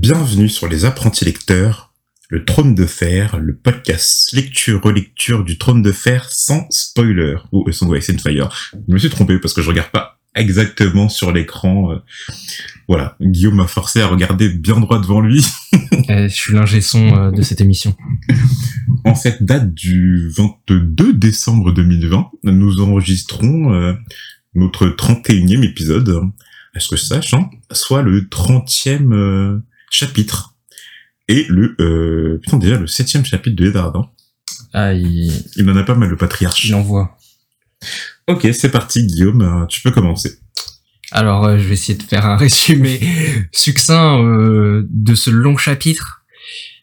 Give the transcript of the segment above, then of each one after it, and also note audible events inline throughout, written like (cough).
Bienvenue sur les apprentis lecteurs, le trône de fer, le podcast lecture-relecture du trône de fer sans spoiler ou euh, sans Ice and Fire. Je me suis trompé parce que je regarde pas exactement sur l'écran. euh, Voilà, Guillaume m'a forcé à regarder bien droit devant lui. (laughs) Euh, je suis l'ingé son de cette émission. En cette date du 22 décembre 2020, nous enregistrons notre 31e épisode, est-ce que je sache, hein, soit le 30e chapitre. Et le, euh, putain, déjà le 7e chapitre de Eddard. hein. Ah, il, Il en a pas mal, le patriarche. il envoie. Ok, c'est parti, Guillaume, euh, tu peux commencer. Alors, euh, je vais essayer de faire un (laughs) résumé succinct euh, de ce long chapitre.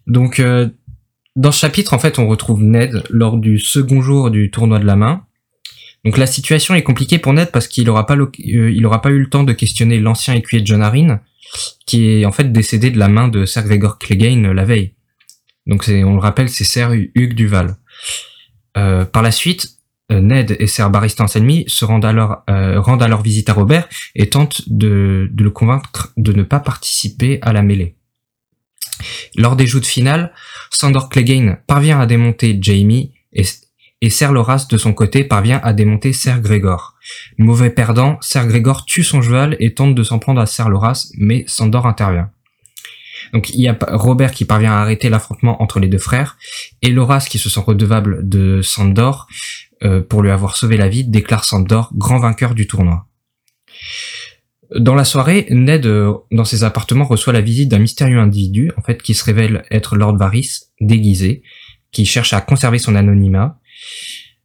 Donc, euh, dans ce chapitre, en fait, on retrouve Ned lors du second jour du tournoi de la main. Donc, la situation est compliquée pour Ned parce qu'il n'aura pas, euh, il aura pas eu le temps de questionner l'ancien écuyer de John Arryn, qui est en fait décédé de la main de Sir Gregor Clegane euh, la veille. Donc, c'est, on le rappelle, c'est Sir Hugues Duval. Euh, par la suite, euh, Ned et Sir Barristan Selmy se rendent alors, euh, rendent alors visite à Robert et tentent de, de le convaincre de ne pas participer à la mêlée. Lors des joutes finales, Sandor Clegane parvient à démonter Jamie et, et Ser Loras de son côté parvient à démonter Ser Gregor. Mauvais perdant, Ser Gregor tue son cheval et tente de s'en prendre à Ser Loras, mais Sandor intervient. Donc il y a Robert qui parvient à arrêter l'affrontement entre les deux frères, et Loras qui se sent redevable de Sandor euh, pour lui avoir sauvé la vie, déclare Sandor grand vainqueur du tournoi. Dans la soirée, Ned, euh, dans ses appartements, reçoit la visite d'un mystérieux individu, en fait, qui se révèle être Lord Varys, déguisé, qui cherche à conserver son anonymat.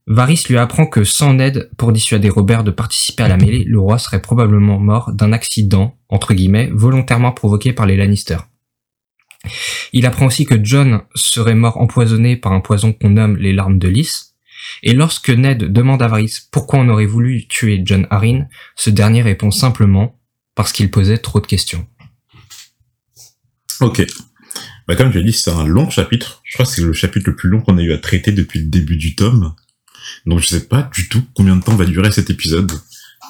Varys lui apprend que sans Ned pour dissuader Robert de participer à la mêlée, le roi serait probablement mort d'un accident, entre guillemets, volontairement provoqué par les Lannister. Il apprend aussi que John serait mort empoisonné par un poison qu'on nomme les larmes de lys, et lorsque Ned demande à Varys pourquoi on aurait voulu tuer John Arryn, ce dernier répond simplement parce qu'il posait trop de questions. Ok. Bah, comme je l'ai dit, c'est un long chapitre. Je crois que c'est le chapitre le plus long qu'on a eu à traiter depuis le début du tome. Donc je sais pas du tout combien de temps va durer cet épisode.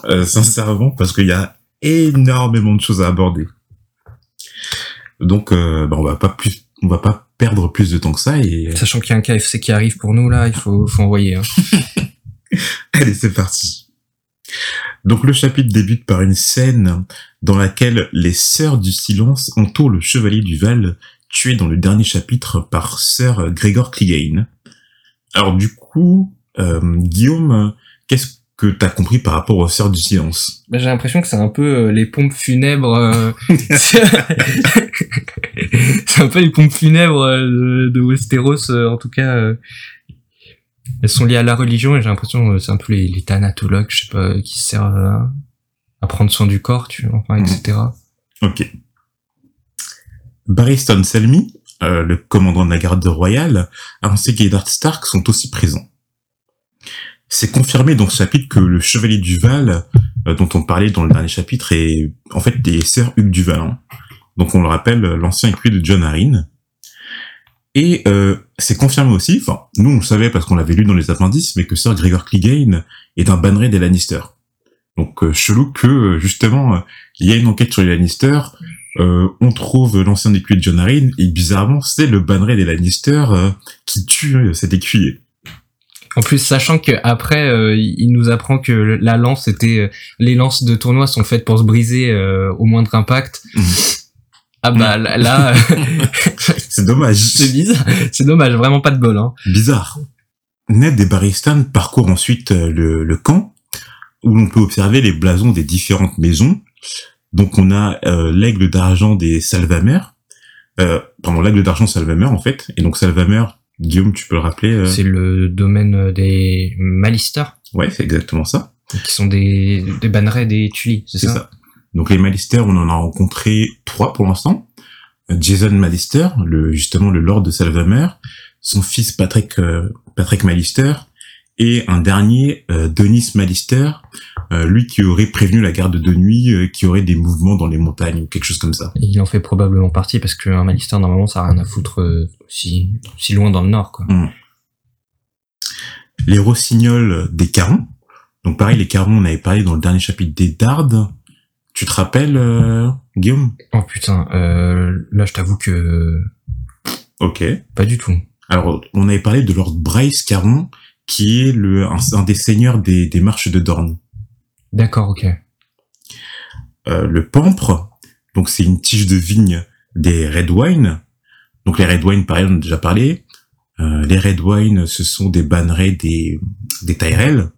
Euh, sincèrement, parce qu'il y a énormément de choses à aborder. Donc, euh, bah, on va pas plus, on va pas perdre plus de temps que ça et Sachant qu'il y a un KFC qui arrive pour nous là, il faut, faut envoyer. hein. (laughs) Allez, c'est parti. Donc le chapitre débute par une scène dans laquelle les sœurs du silence entourent le chevalier du Val, tué dans le dernier chapitre par sœur Grégor Clegane. Alors du coup, euh, Guillaume, qu'est-ce que t'as compris par rapport aux sœurs du silence? Bah, J'ai l'impression que c'est un peu euh, les pompes funèbres. euh, (laughs) c'est un peu les pompes funèbres de, de Westeros, en tout cas. elles sont liées à la religion et j'ai l'impression que c'est un peu les, les thanatologues, je sais pas, qui servent à, à prendre soin du corps, tu vois, enfin, etc. Ok. Barristan Selmy, euh, le commandant de la garde royale, ainsi qu'Eddard Stark sont aussi présents. C'est confirmé dans ce chapitre que le chevalier du Val, euh, dont on parlait dans le dernier chapitre, est en fait des sœurs Hugues du Val. hein. Donc on le rappelle, l'ancien écuyer de John Arryn. Et euh, c'est confirmé aussi, enfin, nous on le savait parce qu'on l'avait lu dans les appendices, mais que Sir Gregor Clegane est un banneret des Lannister. Donc euh, chelou que, euh, justement, euh, il y a une enquête sur les Lannister, euh, on trouve l'ancien écuyer de John Arryn, et bizarrement, c'est le banneret des Lannister euh, qui tue euh, cet écuyer. En plus, sachant que après, euh, il nous apprend que la lance était, euh, les lances de tournoi sont faites pour se briser euh, au moindre impact. Ah bah là, là, (laughs) (laughs) C'est dommage. c'est bizarre, c'est dommage, vraiment pas de bol. Hein. Bizarre. Ned et Barristan parcourent ensuite le, le camp, où l'on peut observer les blasons des différentes maisons. Donc on a euh, l'aigle d'argent des Salvamer, euh, pardon, l'aigle d'argent Salvamer en fait, et donc Salvamer, Guillaume, tu peux le rappeler euh, C'est le domaine des Malister, Ouais, c'est exactement ça. qui sont des, des bannerets des Tully, c'est C'est ça, ça. Donc les Malister, on en a rencontré trois pour l'instant. Euh, Jason Malister, le justement le Lord de Salvamer, son fils Patrick euh, Patrick Malister et un dernier euh, Denis Malister, euh, lui qui aurait prévenu la garde de nuit, euh, qui aurait des mouvements dans les montagnes ou quelque chose comme ça. Il en fait probablement partie parce qu'un Malister, normalement, ça a rien à foutre euh, si, si loin dans le nord, quoi. Les rossignols des Carons. Donc pareil, les Carons, on avait parlé dans le dernier chapitre des Dardes. Tu te rappelles, euh, Guillaume? Oh putain, euh, là je t'avoue que Ok. pas du tout. Alors, on avait parlé de Lord Bryce Caron, qui est le un, un des seigneurs des, des marches de Dorne. D'accord, ok. Euh, le pampre, donc c'est une tige de vigne des red wine. Donc les red wine, pareil, on a déjà parlé. Euh, les red wine, ce sont des bannerets des, des Tyrell.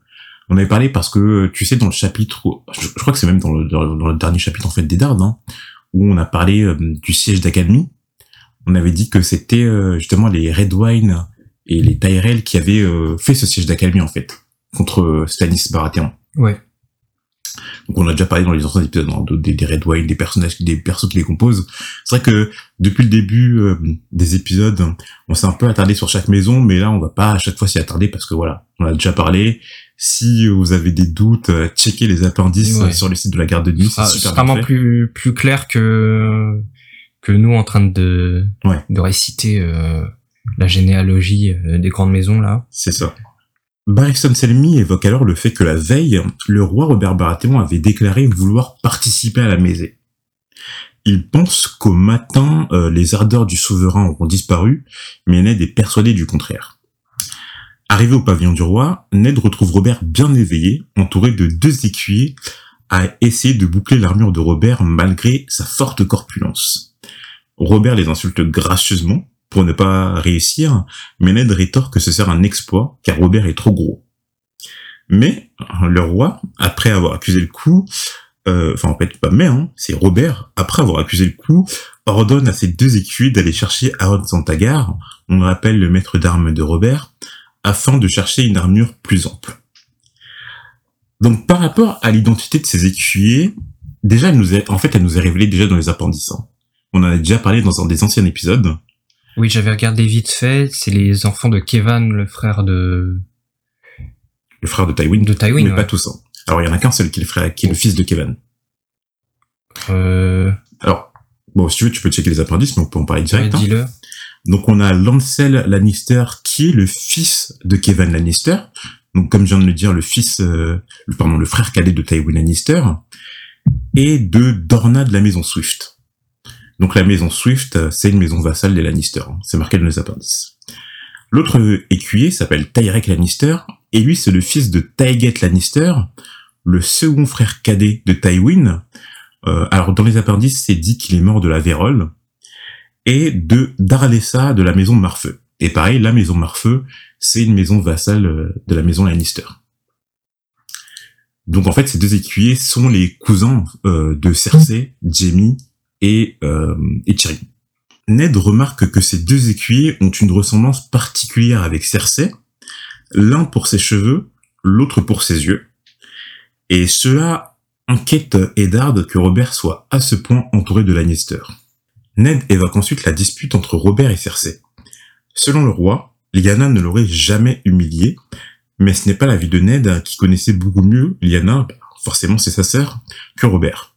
On avait parlé parce que, tu sais, dans le chapitre, je, je crois que c'est même dans le, dans, dans le dernier chapitre, en fait, des Dardes, hein, où on a parlé euh, du siège d'Académie. On avait dit que c'était euh, justement les red wine et les Tyrell qui avaient euh, fait ce siège d'Académie, en fait, contre euh, Stannis Baratheon. Ouais. Donc on a déjà parlé dans les anciens épisodes hein, de- des, des Red Wine, des personnages, des persos qui les composent. C'est vrai que depuis le début euh, des épisodes, on s'est un peu attardé sur chaque maison, mais là on va pas à chaque fois s'y attarder parce que voilà, on a déjà parlé. Si vous avez des doutes, euh, checkez les appendices Ouais. sur le site de la garde de nuit, c'est Ah, c'est vraiment plus plus clair que que nous en train de Ouais. de réciter euh, la généalogie euh, des grandes maisons là. C'est ça. Barristan Selmy évoque alors le fait que la veille, le roi Robert Baratheon avait déclaré vouloir participer à la mêlée. Il pense qu'au matin, euh, les ardeurs du souverain auront disparu, mais Ned est persuadé du contraire. Arrivé au pavillon du roi, Ned retrouve Robert bien éveillé, entouré de deux écuyers, à essayer de boucler l'armure de Robert malgré sa forte corpulence. Robert les insulte gracieusement pour ne pas réussir, mais rétorque que ce sert un exploit, car Robert est trop gros. Mais le roi, après avoir accusé le coup, euh, enfin en fait pas mais, hein, c'est Robert, après avoir accusé le coup, ordonne à ses deux écuyers d'aller chercher Aaron Santagar, on le rappelle le maître d'armes de Robert, afin de chercher une armure plus ample. Donc par rapport à l'identité de ces écuyers, déjà elle nous est, en fait elle nous est révélée déjà dans les appendices. hein. On en a déjà parlé dans un des anciens épisodes. Oui, j'avais regardé vite fait, c'est les enfants de Kevan, le frère de Le frère de Tywin, de Tywin. mais ouais. pas tous. hein. Alors il y en a qu'un seul qui est le frère, qui est le fils de Kevin. Euh, Alors bon, si tu veux, tu peux checker les appendices, mais on peut en parler ouais, direct. hein. dis-le. Donc on a Lancel Lannister qui est le fils de Kevin Lannister. Donc comme je viens de le dire, le fils, euh, pardon, le frère cadet de Tywin Lannister et de Dorna de la maison Swift. Donc la maison Swift, euh, c'est une maison vassale des Lannister. hein. C'est marqué dans les appendices. L'autre écuyer s'appelle Tyrek Lannister et lui c'est le fils de Tyget Lannister, le second frère cadet de Tywin. Euh, alors dans les appendices, c'est dit qu'il est mort de la vérole et de Darlessa de la maison Marfeu. Et pareil, la maison Marfeu, c'est une maison vassale euh, de la maison Lannister. Donc en fait, ces deux écuyers sont les cousins de Cersei, Jaime et, euh. Ned remarque que ces deux écuyers ont une ressemblance particulière avec Cersei, l'un pour ses cheveux, l'autre pour ses yeux. Et cela inquiète Eddard que Robert soit à ce point entouré de Lannister. Ned évoque ensuite la dispute entre Robert et Cersei. Selon le roi, Lyanna ne l'aurait jamais humilié, mais ce n'est pas l'avis de Ned qui connaissait beaucoup mieux Lyanna, forcément c'est sa sœur, que Robert.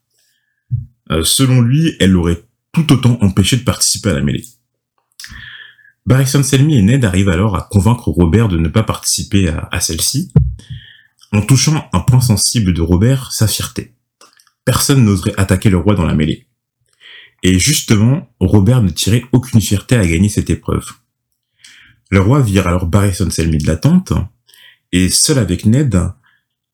Euh, selon lui, elle l'aurait tout autant empêché de participer à la mêlée. Barristan Selmy et Ned arrivent alors à convaincre Robert de ne pas participer à, celle-ci, en touchant un point sensible de Robert, sa fierté. Personne n'oserait attaquer le roi dans la mêlée. Et justement, Robert ne tirait aucune fierté à gagner cette épreuve. Le roi vire alors Barristan Selmy de la tente, et seul avec Ned,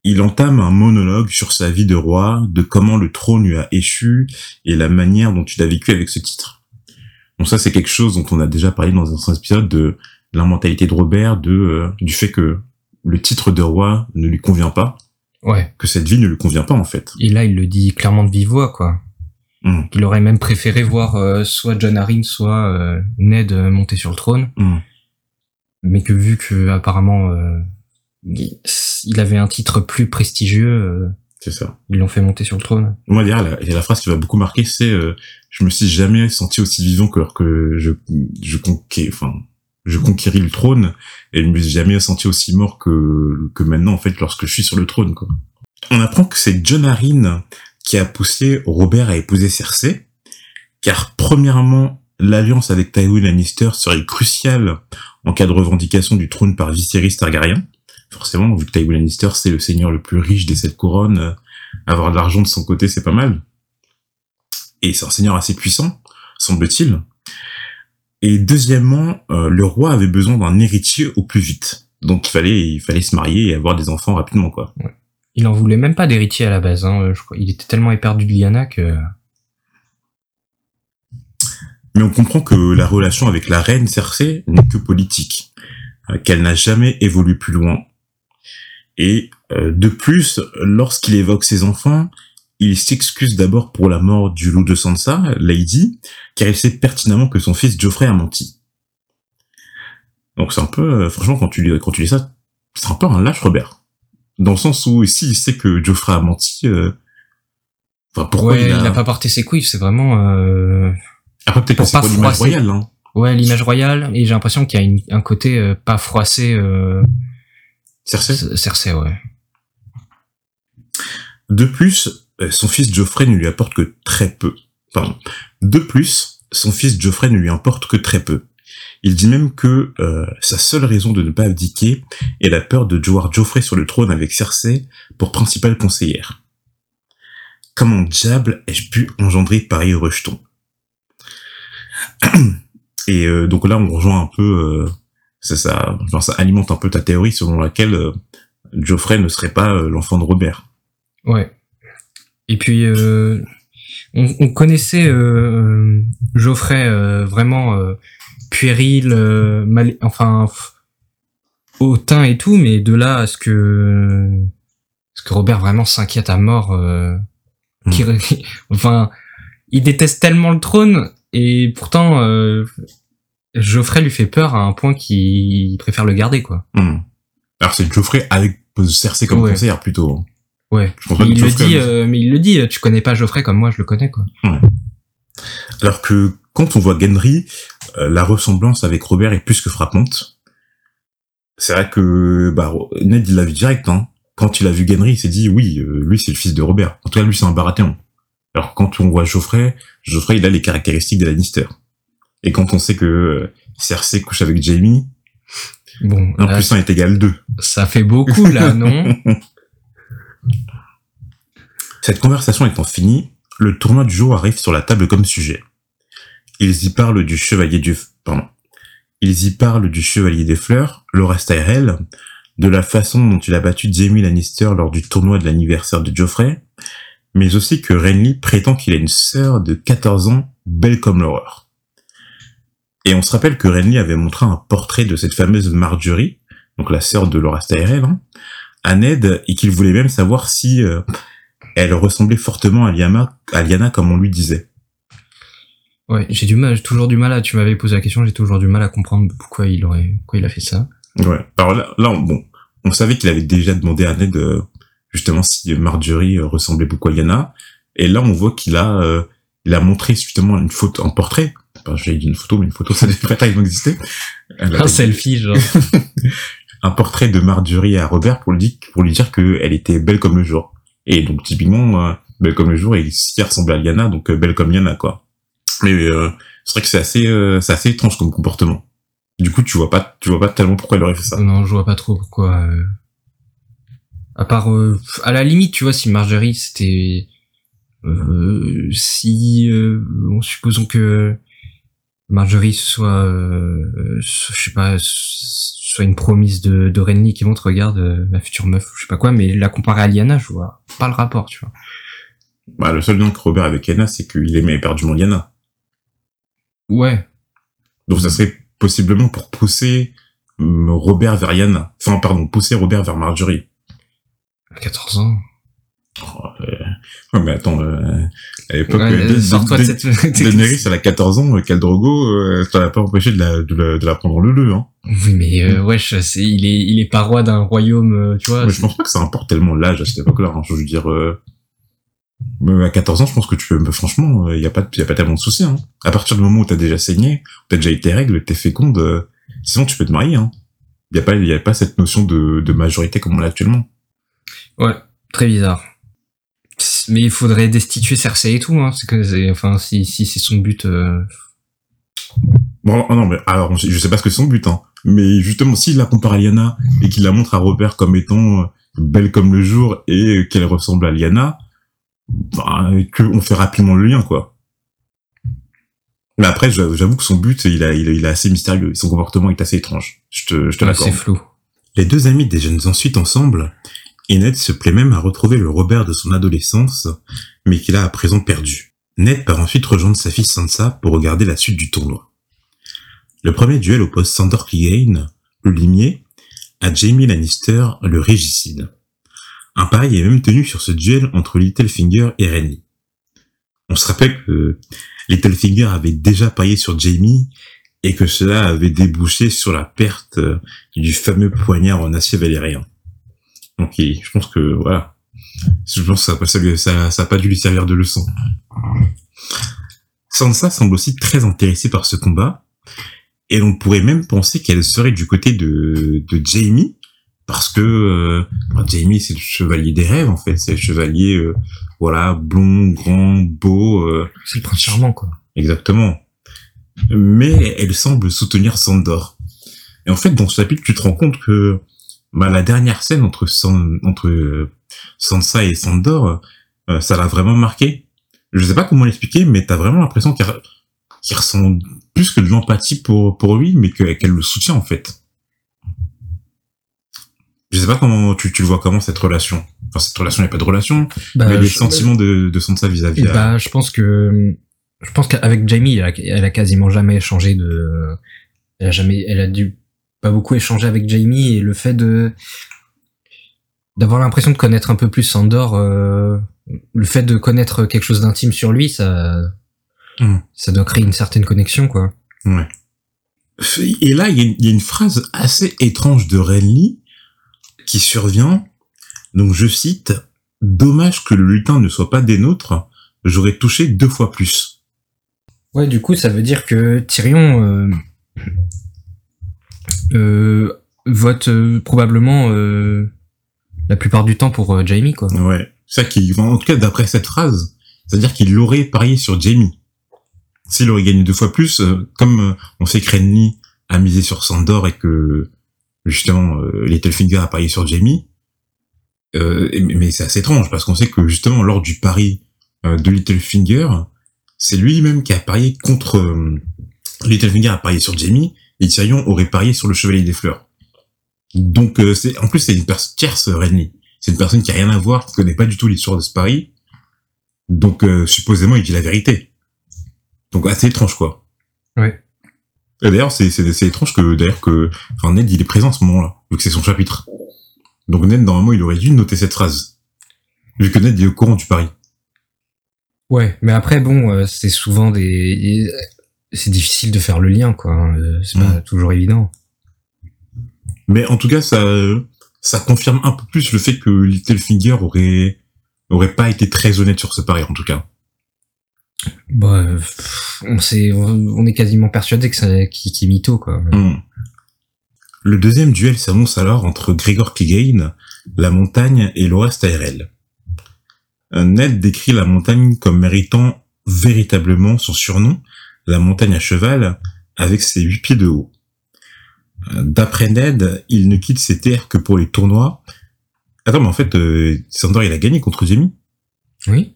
il entame un monologue sur sa vie de roi, de comment le trône lui a échu, et la manière dont il a vécu avec ce titre. Donc ça, c'est quelque chose dont on a déjà parlé dans un ancien épisode de la mentalité de Robert, de euh, du fait que le titre de roi ne lui convient pas, Ouais. que cette vie ne lui convient pas en fait. Et là, il le dit clairement de vive voix, quoi. Mm. Il aurait même préféré voir euh, soit John Arryn, soit euh, Ned euh, monter sur le trône, Mm. mais que vu que apparemment euh, il avait un titre plus prestigieux, euh, C'est ça. ils l'ont fait monter sur le trône. Moi, d'ailleurs, la, la phrase qui m'a beaucoup marqué, c'est euh, je me suis jamais senti aussi vivant que lorsque je je conquis, enfin, je conquéris le trône, et je me suis jamais senti aussi mort que que maintenant en fait lorsque je suis sur le trône. Quoi. On apprend que c'est John Arryn qui a poussé Robert à épouser Cersei, car premièrement, l'alliance avec Tywin Lannister serait cruciale en cas de revendication du trône par Viserys Targaryen. Forcément, vu que Tywin Lannister c'est le seigneur le plus riche des sept couronnes, avoir de l'argent de son côté, c'est pas mal. Et c'est un seigneur assez puissant, semble-t-il. Et deuxièmement, euh, le roi avait besoin d'un héritier au plus vite. Donc il fallait, il fallait se marier et avoir des enfants rapidement, quoi. Il en voulait même pas d'héritier à la base. Hein. Je crois, il était tellement éperdu de Lyanna que. Mais on comprend que la relation avec la reine Cersei n'est que politique, euh, qu'elle n'a jamais évolué plus loin. Et euh, de plus, lorsqu'il évoque ses enfants, il s'excuse d'abord pour la mort du loup de Sansa, Lady, car il sait pertinemment que son fils Geoffrey a menti. Donc c'est un peu, euh, franchement, quand tu lis, quand tu lis ça, c'est un peu un lâche Robert. Dans le sens où, s'il sait que Geoffrey a menti, euh, enfin, pourquoi ouais, il a... il a pas porté ses couilles, c'est vraiment. Euh... Après, peut-être que pour c'est pas l'image royale, hein. Ouais, l'image royale, et j'ai l'impression qu'il y a une- un côté euh, pas froissé. Euh... Cersei? Cersei, ouais. De plus, euh, son fils Geoffrey ne lui apporte que très peu. Pardon. De plus, son fils Geoffrey ne lui importe que très peu. Il dit même que euh, sa seule raison de ne pas abdiquer est la peur de voir Geoffrey sur le trône avec Cersei pour principale conseillère. Comment diable ai-je pu engendrer pareil rejeton (clears throat) Et euh, donc là, on rejoint un peu, euh, ça, ça, genre, ça alimente un peu ta théorie selon laquelle euh, Geoffrey ne serait pas euh, l'enfant de Robert. Ouais. Et puis, euh, on, on connaissait Geoffrey vraiment puéril, mal, enfin, hautain et tout, mais de là à ce que, ce que Robert vraiment s'inquiète à mort. qui- (laughs) enfin, il déteste tellement le trône et pourtant, euh, Geoffrey lui fait peur à un point qu'il préfère le garder, quoi. Hmm. Alors c'est Geoffrey avec Cersei comme Ouais. conseillère plutôt. hein. Ouais. Je pense pas Mais il le dit, euh, mais il le dit, tu connais pas Geoffrey comme moi je le connais, quoi. Alors que quand on voit Gendry, euh, la ressemblance avec Robert est plus que frappante. C'est vrai que bah, Ned il l'a vu direct. Hein. Quand il a vu Gendry, il s'est dit oui, euh, lui c'est le fils de Robert. En tout cas, lui c'est un Baratheon. Alors quand on voit Geoffrey, Geoffrey il a les caractéristiques des Lannister. Et quand on sait que euh, Cersei couche avec Bon, 1 là, plus 1 est égal 2. ça fait beaucoup là, (laughs) non? Cette conversation étant finie, le tournoi du jour arrive sur la table comme sujet. Ils y parlent du chevalier du... Pardon. Ils y parlent du chevalier des fleurs, Loras Tyrell, de la façon dont il a battu Jaime Lannister lors du tournoi de l'anniversaire de Geoffrey, mais aussi que Renly prétend qu'il a une sœur de 14 ans, belle comme l'horreur. Et on se rappelle que Renly avait montré un portrait de cette fameuse Marjorie, donc la sœur de Loras Tyrell, hein, à Ned, et qu'il voulait même savoir si euh, elle ressemblait fortement à Lyanna, à Lyanna comme on lui disait. Ouais, j'ai du mal, j'ai toujours du mal à. Tu m'avais posé la question, j'ai toujours du mal à comprendre pourquoi il aurait, pourquoi il a fait ça. Ouais. Alors là, là on- bon, on savait qu'il avait déjà demandé à Ned euh, justement si Marjorie euh, ressemblait beaucoup à Lyanna, et là on voit qu'il a, euh, il a montré justement une photo, un portrait. Enfin, j'ai dit une photo, mais une photo (laughs) ça devrait pas exister. Elle Un selfie, genre. (laughs) un portrait de Marjorie à Robert pour lui dire, pour lui dire qu'elle était belle comme le jour. Et donc typiquement euh, belle comme le jour et ici elle ressemblait à Lyanna, donc euh, belle comme Lyanna quoi. Mais euh, c'est vrai que c'est assez, euh, c'est assez étrange comme comportement. Du coup, tu vois pas, tu vois pas tellement pourquoi il aurait fait ça. non, je vois pas trop pourquoi. euh. À part, euh, à la limite, tu vois, si Marjorie c'était, euh, si, euh, bon, supposons que Marjorie soit, euh, soit, je sais pas, soit une promise de, de Renly qui montre, regarde, euh, ma future meuf, je sais pas quoi, mais la comparer à Lyanna, je vois pas le rapport, tu vois. Bah, le seul lien que Robert avec Lyanna, c'est qu'il aimait éperdument Lyanna. Ouais, Donc ça serait possiblement pour pousser hum, Robert vers Lyanna. Enfin, pardon, pousser Robert vers Marjorie. à 14 ans. Oh, Ouais, mais attends, euh, à l'époque, Ouais, euh, sors-toi de cette... (laughs) Daenerys, elle a 14 ans, Khal Drogo, euh, ça l'a pas empêché de la, de la, de la prendre en leu hein. Oui, mais euh, wesh, c'est, il est, il est pas roi d'un royaume, euh, tu vois. Mais je pense pas que ça importe tellement l'âge à cette époque-là. Hein. Je veux dire, euh, mais à 14 ans, je pense que tu peux, franchement, il y a pas, y a pas tellement de soucis. Hein. À partir du moment où t'as déjà saigné, où t'as déjà eu tes règles, t'es féconde, euh, sinon tu peux te marier. Hein. Y a pas, y a pas cette notion de, de majorité comme on l'a actuellement. Ouais, très bizarre. Mais il faudrait destituer Cersei et tout, hein. C'est que, c'est, enfin, si, si c'est son but. euh, Bon, oh non, mais alors, je sais pas ce que c'est son but, hein. Mais justement, s'il la compare à Lyanna et qu'il la montre à Robert comme étant euh, belle comme le jour et qu'elle ressemble à Lyanna, bah, qu'on fait rapidement le lien, quoi. Mais après, j'avoue que son but, il, a, il, assez mystérieux. Son comportement est assez étrange. Je te, je te l'accorde. C'est flou. Les deux amis déjeunent ensuite ensemble, et Ned se plaît même à retrouver le Robert de son adolescence, mais qu'il a à présent perdu. Ned part ensuite rejoindre sa fille Sansa pour regarder la suite du tournoi. Le premier duel oppose Sandor Clegane, le limier, à Jamie Lannister, le régicide. Un pari est même tenu sur ce duel entre Littlefinger et Renly. On se rappelle que Littlefinger avait déjà parié sur Jamie et que cela avait débouché sur la perte du fameux poignard en acier valérien. Donc je pense que voilà, je pense que ça, ça, ça a pas dû lui servir de leçon. Sansa semble aussi très intéressée par ce combat, et on pourrait même penser qu'elle serait du côté de, de Jamie, parce que euh, Jamie c'est le chevalier des rêves en fait, c'est le chevalier euh, voilà blond, grand, beau. Euh, c'est le prince charmant quoi. Exactement. Mais elle semble soutenir Sandor. Et en fait dans ce chapitre tu te rends compte que bah, la dernière scène entre entre euh, Sansa et Sandor, euh, ça l'a vraiment marqué. Je sais pas comment l'expliquer, mais t'as vraiment l'impression qu'il ressent plus que de l'empathie pour pour lui, mais qu'elle le soutient en fait. Je sais pas comment tu, tu le vois comment cette relation. Enfin cette relation, il n'y a pas de relation, bah, mais les sentiments de, de Sansa vis-à-vis. bah, je pense que je pense qu'avec Jamie, elle a, elle a quasiment jamais changé de. Elle a jamais, elle a dû pas beaucoup échangé avec Jamie et le fait de d'avoir l'impression de connaître un peu plus Sandor, euh, le fait de connaître quelque chose d'intime sur lui, ça, hmm. ça doit créer une certaine connexion, quoi. Ouais. Et là, il y, a une phrase assez étrange de Renly qui survient. Donc, je cite, dommage que le lutin ne soit pas des nôtres, j'aurais touché deux fois plus. Ouais, du coup, ça veut dire que Tyrion, euh, euh, vote euh, probablement euh, la plupart du temps pour Jamie, quoi. Ouais. Ça qui, en tout cas, d'après cette phrase, c'est-à-dire qu'il aurait parié sur Jamie. S'il aurait gagné deux fois plus, comme on sait que Renly a misé sur Sandor et que justement Littlefinger a parié sur Jamie, mais c'est assez étrange parce qu'on sait que justement lors du pari de Littlefinger, c'est lui-même qui a parié contre Littlefinger a parié sur Jamie et Tyrion aurait parié sur le Chevalier des Fleurs. Donc euh, c'est en plus c'est une personne tierce Renly. C'est une personne qui a rien à voir, qui connaît pas du tout l'histoire de ce pari. Donc euh, supposément il dit la vérité. Donc assez étrange quoi. Ouais. Et d'ailleurs c'est c'est étrange que d'ailleurs que enfin Ned il est présent à ce moment-là vu que c'est son chapitre. Donc Ned normalement il aurait dû noter cette phrase vu que Ned est au courant du pari. Ouais, mais après bon, euh, c'est souvent des c'est difficile de faire le lien, quoi. Hein, euh, c'est pas mm. toujours évident. Mais en tout cas, ça, ça confirme un peu plus le fait que Littlefinger aurait, aurait pas été très honnête sur ce pari, en tout cas. Bah, on sait, on est quasiment persuadé que c'est qui, qui mytho, quoi. Mm. Le deuxième duel s'annonce alors entre Gregor Clegane, la montagne et Loras Tyrell. Ned décrit la montagne comme méritant véritablement son surnom, la montagne à cheval avec ses huit pieds de haut. Euh, d'après Ned, il ne quitte ses terres que pour les tournois. Attends, mais en fait, euh, Sandor, il a gagné contre Jamie Oui.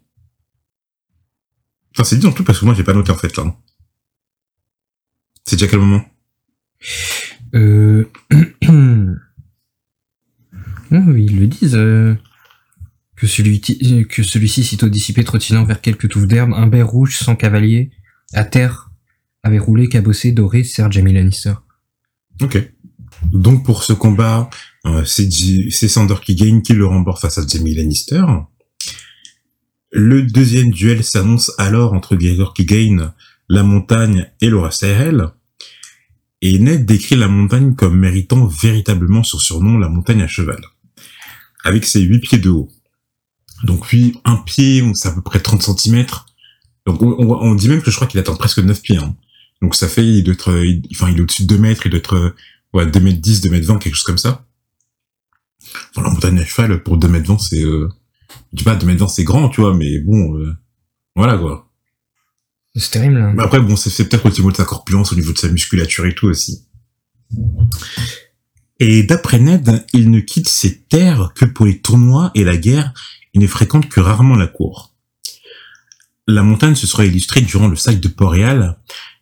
Enfin, c'est dit en tout parce que moi, j'ai pas noté en fait là. C'est déjà quel moment? Euh... (clears throat) oui, ils le disent. Euh, que celui que celui-ci, sitôt dissipé, trottinant vers quelques touffes d'herbe, un ber rouge sans cavalier, à terre, avait roulé, cabossé, doré, Sir Jamie Lannister. Ok. Donc pour ce combat, euh, c'est Sandor qui gagne, qui le remporte face à Jamie Lannister. Le deuxième duel s'annonce alors entre Gregor gagne la montagne et Laura Tyrell. Et Ned décrit la montagne comme méritant véritablement son surnom, la montagne à cheval. Avec ses huit pieds de haut. Donc lui, un pied, c'est à peu près 30 cm, donc on, dit même que je crois qu'il atteint presque 9 pieds. Hein. Donc ça fait, il doit être, enfin il est au-dessus de 2 mètres, il doit être ouais, 2 mètres 10, 2 mètres 20, quelque chose comme ça. Enfin la montagne à cheval, pour 2 mètres 20, c'est... Euh, je dis pas, 2 mètres 20 c'est grand, tu vois, mais bon, euh, voilà quoi. C'est terrible. Hein. après bon, c'est peut-être au niveau de sa corpulence, au niveau de sa musculature et tout aussi. Et d'après Ned, il ne quitte ses terres que pour les tournois et la guerre, il ne fréquente que rarement la cour. La montagne se serait illustrée durant le sac de Port-Réal,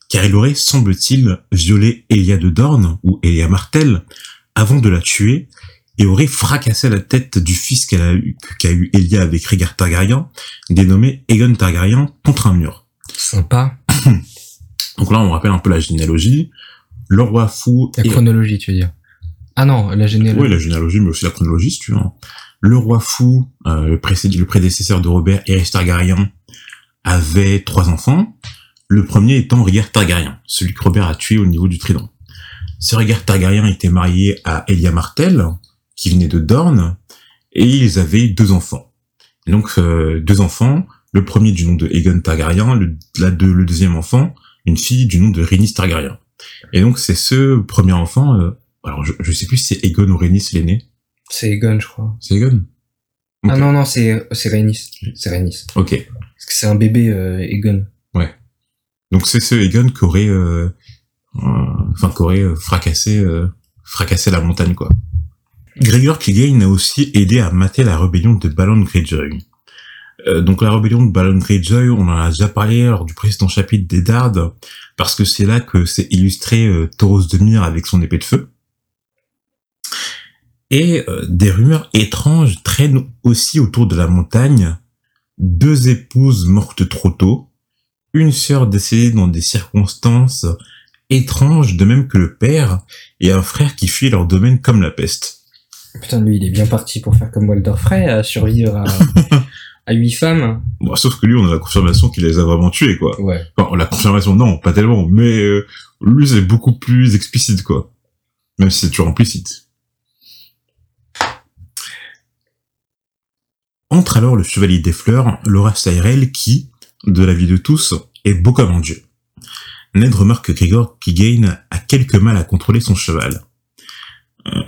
car il aurait, semble-t-il, violé Elia de Dorne, ou Elia Martel, avant de la tuer, et aurait fracassé la tête du fils qu'elle a eu, qu'a eu Elia avec Rhaegar Targaryen, dénommé Aegon Targaryen, contre un mur. Sympa. (clears throat) Donc là, on rappelle un peu la généalogie. Le roi fou... La et- chronologie, tu veux dire. Ah non, la généalogie. Oui, la généalogie, mais aussi la chronologie, si tu veux. Le roi fou, euh, le, précédé- le prédécesseur de Robert, Aerys Targaryen, avait trois enfants. Le premier étant Rhaegar Targaryen, celui que Robert a tué au niveau du trident. Ce Rhaegar Targaryen était marié à Elia Martell, qui venait de Dorne, et ils avaient deux enfants. Donc, euh, deux enfants, le premier du nom de Aegon Targaryen, le, la deux- le deuxième enfant, une fille du nom de Rhaenys Targaryen. Et donc, c'est ce premier enfant, euh, alors je, je sais plus si c'est Aegon ou Rhaenys l'aîné, C'est Egon, je crois. c'est Egon Ah non, non, c'est, c'est Rhaenys. C'est Rhaenys. Ok. Parce que c'est un bébé, euh, Egon. Donc c'est ce Egon qui aurait, euh, euh, enfin qui aurait fracassé, fracassé la montagne quoi. Gregor Clegane a aussi aidé à mater la rébellion de Balon Greyjoy. Euh, donc la rébellion de Balon Greyjoy, on en a déjà parlé lors du précédent chapitre des Dards, parce que c'est là que s'est illustré euh, Tauros de Myr avec son épée de feu. Et euh, des rumeurs étranges traînent aussi autour de la montagne. Deux épouses mortes trop tôt, une sœur décédée dans des circonstances étranges, de même que le père, et un frère qui fuit leur domaine comme la peste. Putain, lui, il est bien parti pour faire comme Walder Frey, à survivre à, (laughs) à huit femmes. Bon, sauf que lui, on a la confirmation qu'il les a vraiment tués, quoi. Ouais. Enfin, la confirmation, non, pas tellement, mais euh, lui, c'est beaucoup plus explicite, quoi. Même si c'est toujours implicite. Entre alors le chevalier des fleurs, Laura Tyrell, qui, de la vie de tous, est beau comme dieu. Ned remarque que Grégor Clegane a quelque mal à contrôler son cheval. Euh,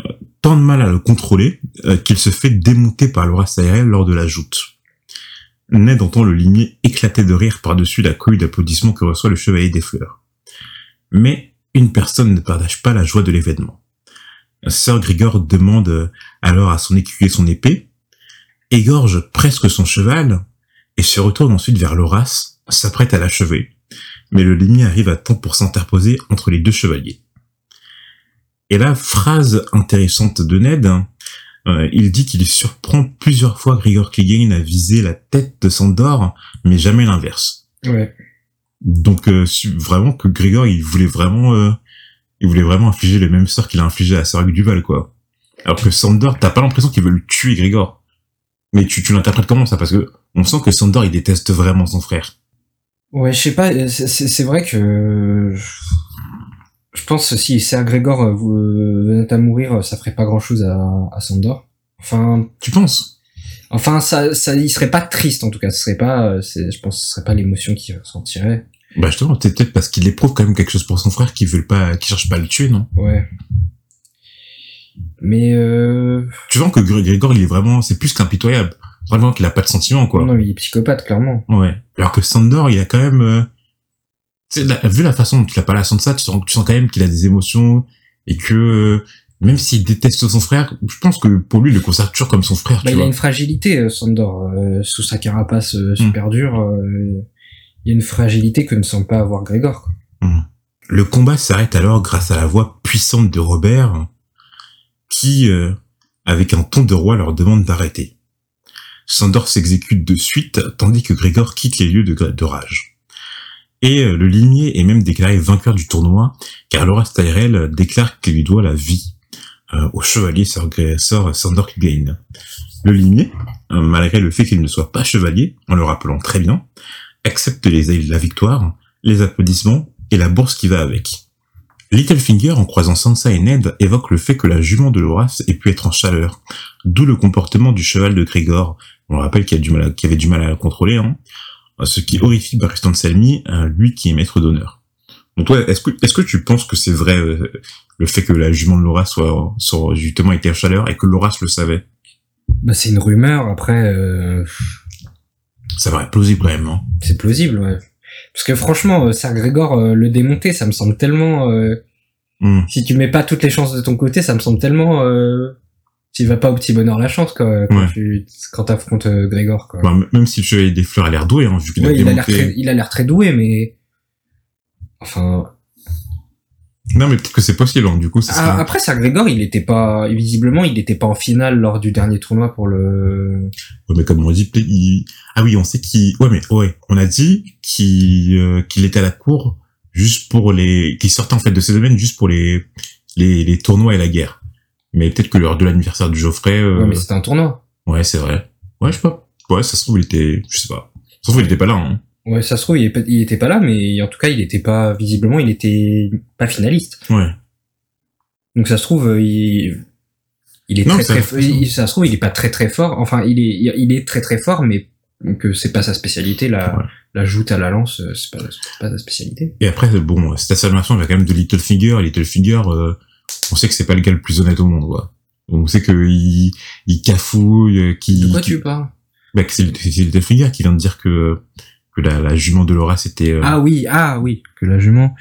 tant de mal à le contrôler euh, qu'il se fait démonter par Laura Tyrell lors de la joute. Ned entend le limier éclater de rire par-dessus la couille d'applaudissements que reçoit le chevalier des fleurs. Mais une personne ne partage pas la joie de l'événement. Sir Grigor demande alors à son écuyer son épée, égorge presque son cheval, et se retourne ensuite vers Loras, s'apprête à l'achever. Mais le limier arrive à temps pour s'interposer entre les deux chevaliers. Et là, phrase intéressante de Ned, hein, euh, il dit qu'il surprend plusieurs fois Grigor Clegane à viser la tête de Sandor, mais jamais l'inverse. Ouais. Donc euh, vraiment que Grigor, il voulait vraiment, euh, il voulait vraiment infliger le même sort qu'il a infligé à Sir Duval, quoi. Alors que Sandor, t'as pas l'impression qu'il veut le tuer, Grigor. Mais tu, tu l'interprètes comment ça? Parce que on sent que Sandor, il déteste vraiment son frère. Ouais, je sais pas, euh, c'est- vrai que je pense que si Ser Grégor euh, euh, venait à mourir, ça ferait pas grand chose à, à Sandor. Enfin, Tu penses? enfin, ça, ça, il serait pas triste en tout cas. Ce serait pas, je pense, que ce serait pas l'émotion qu'il ressentirait. Bah justement, c'est peut-être parce qu'il éprouve quand même quelque chose pour son frère qu'il veut pas, qu'il cherche pas à le tuer, non? Ouais. Mais euh... Tu vois que Gr- Grigor, il est vraiment, c'est plus qu'impitoyable. Vraiment qu'il a pas de sentiments, quoi. non, il est psychopathe clairement. Ouais. Alors que Sandor, il a quand même, euh, la- vu la façon dont il a parlé à Sansa, tu sens, tu sens quand même qu'il a des émotions et que euh, même s'il déteste son frère, je pense que pour lui, il le considère toujours comme son frère, Bah, tu il a une fragilité, euh, Sandor, euh, sous sa carapace euh, super dure. euh, il y a une fragilité que ne semble pas avoir Grégor. quoi. Le combat s'arrête alors grâce à la voix puissante de Robert, qui, euh, avec un ton de roi, leur demande d'arrêter. Sandor s'exécute de suite, tandis que Grégor quitte les lieux de, rage. Et euh, le limier est même déclaré vainqueur du tournoi, car Laura Tyrell déclare qu'il lui doit la vie euh, au chevalier Gre- Sir Sandor Clegane. Le limier, malgré le fait qu'il ne soit pas chevalier, en le rappelant très bien, accepte les, la victoire, les applaudissements et la bourse qui va avec. Littlefinger, en croisant Sansa et Ned, évoque le fait que la jument de Loras ait pu être en chaleur, d'où le comportement du cheval de Grégor. On rappelle qu'il a du mal à- qu'il avait du mal à la contrôler, hein. ce qui horrifie Barristan Selmy, euh, lui qui est maître d'honneur. Donc toi, est-ce que, est-ce que tu penses que c'est vrai euh, le fait que la jument de Loras soit, soit justement été en chaleur et que Loras le savait? Bah, c'est une rumeur. Après, euh, Ça paraît plausible quand même, hein. c'est plausible, ouais. Parce que franchement, euh, Ser Grégor, euh, le démonter, ça me semble tellement. euh, Hmm. si tu mets pas toutes les chances de ton côté, ça me semble tellement. euh, tu vas pas au petit bonheur la chance quoi quand Ouais. tu quand t'affrontes Grégor quoi. Bah, même si le chevalier des fleurs a l'air doué, hein, vu qu'il Ouais, a il a l'air démonté... très, il a l'air très doué, mais enfin. Non, mais peut-être que c'est possible, hein, du coup, ça Ah, sera... après, Sir Grégor, il était pas visiblement, il était pas en finale lors du dernier tournoi pour le. Ouais, mais comme on dit, il... Ah oui, on sait qu'il... Ouais, mais ouais, on a dit qu'il euh, qu'il était à la cour juste pour les... qu'il sortait en fait de ces domaines juste pour les les, les tournois et la guerre. Mais peut-être que lors de l'anniversaire du Geoffrey... euh, Ouais, mais c'était un tournoi. Ouais, c'est vrai. Ouais, je sais pas. Ouais, ça se trouve, il était... Je sais pas. Ça se trouve, il était pas là, hein. Ouais, ça se trouve, il, est il était pas là, mais en tout cas, il était pas visiblement, il était pas finaliste. Ouais. Donc ça se trouve, euh, il, il est Non, très ça- très, fort. il- ça se trouve, il est pas très très fort. Enfin, il est, il est très très fort, mais que c'est pas sa spécialité. La, Ouais. la joute à la lance, euh, c'est pas, pas sa spécialité. Et après, bon, cette affirmation, il y a quand même de Littlefinger. Littlefinger, euh, on sait que c'est pas le gars le plus honnête au monde, quoi. On sait qu'il il cafouille, euh, qu'il... De quoi qu'il- tu parles? Bah, c'est Littlefinger qui vient de dire que que la, la jument de Laura c'était. euh, Ah oui, ah oui, que la jument.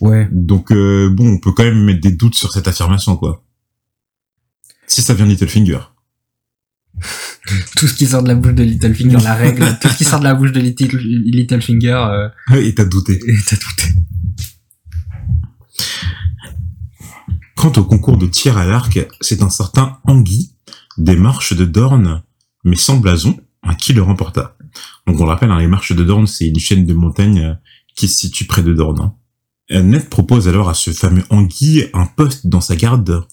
Ouais. Donc euh, bon, on peut quand même mettre des doutes sur cette affirmation, quoi. Si ça vient de Littlefinger. (laughs) Tout ce qui sort de la bouche de Littlefinger, la règle, (laughs) tout ce qui sort de la bouche de Little, Littlefinger, euh, Et t'as douté. et t'as douté. Quant au concours de tir à l'arc, c'est un certain Anguy, des marches de Dorne, mais sans blason, à qui le remporta? Donc on le rappelle, hein, les marches de Dorne, c'est une chaîne de montagnes euh, qui se situe près de Dorne. hein. Euh, Ned propose alors à ce fameux Anguy un poste dans sa garde,